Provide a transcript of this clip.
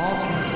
Podcast.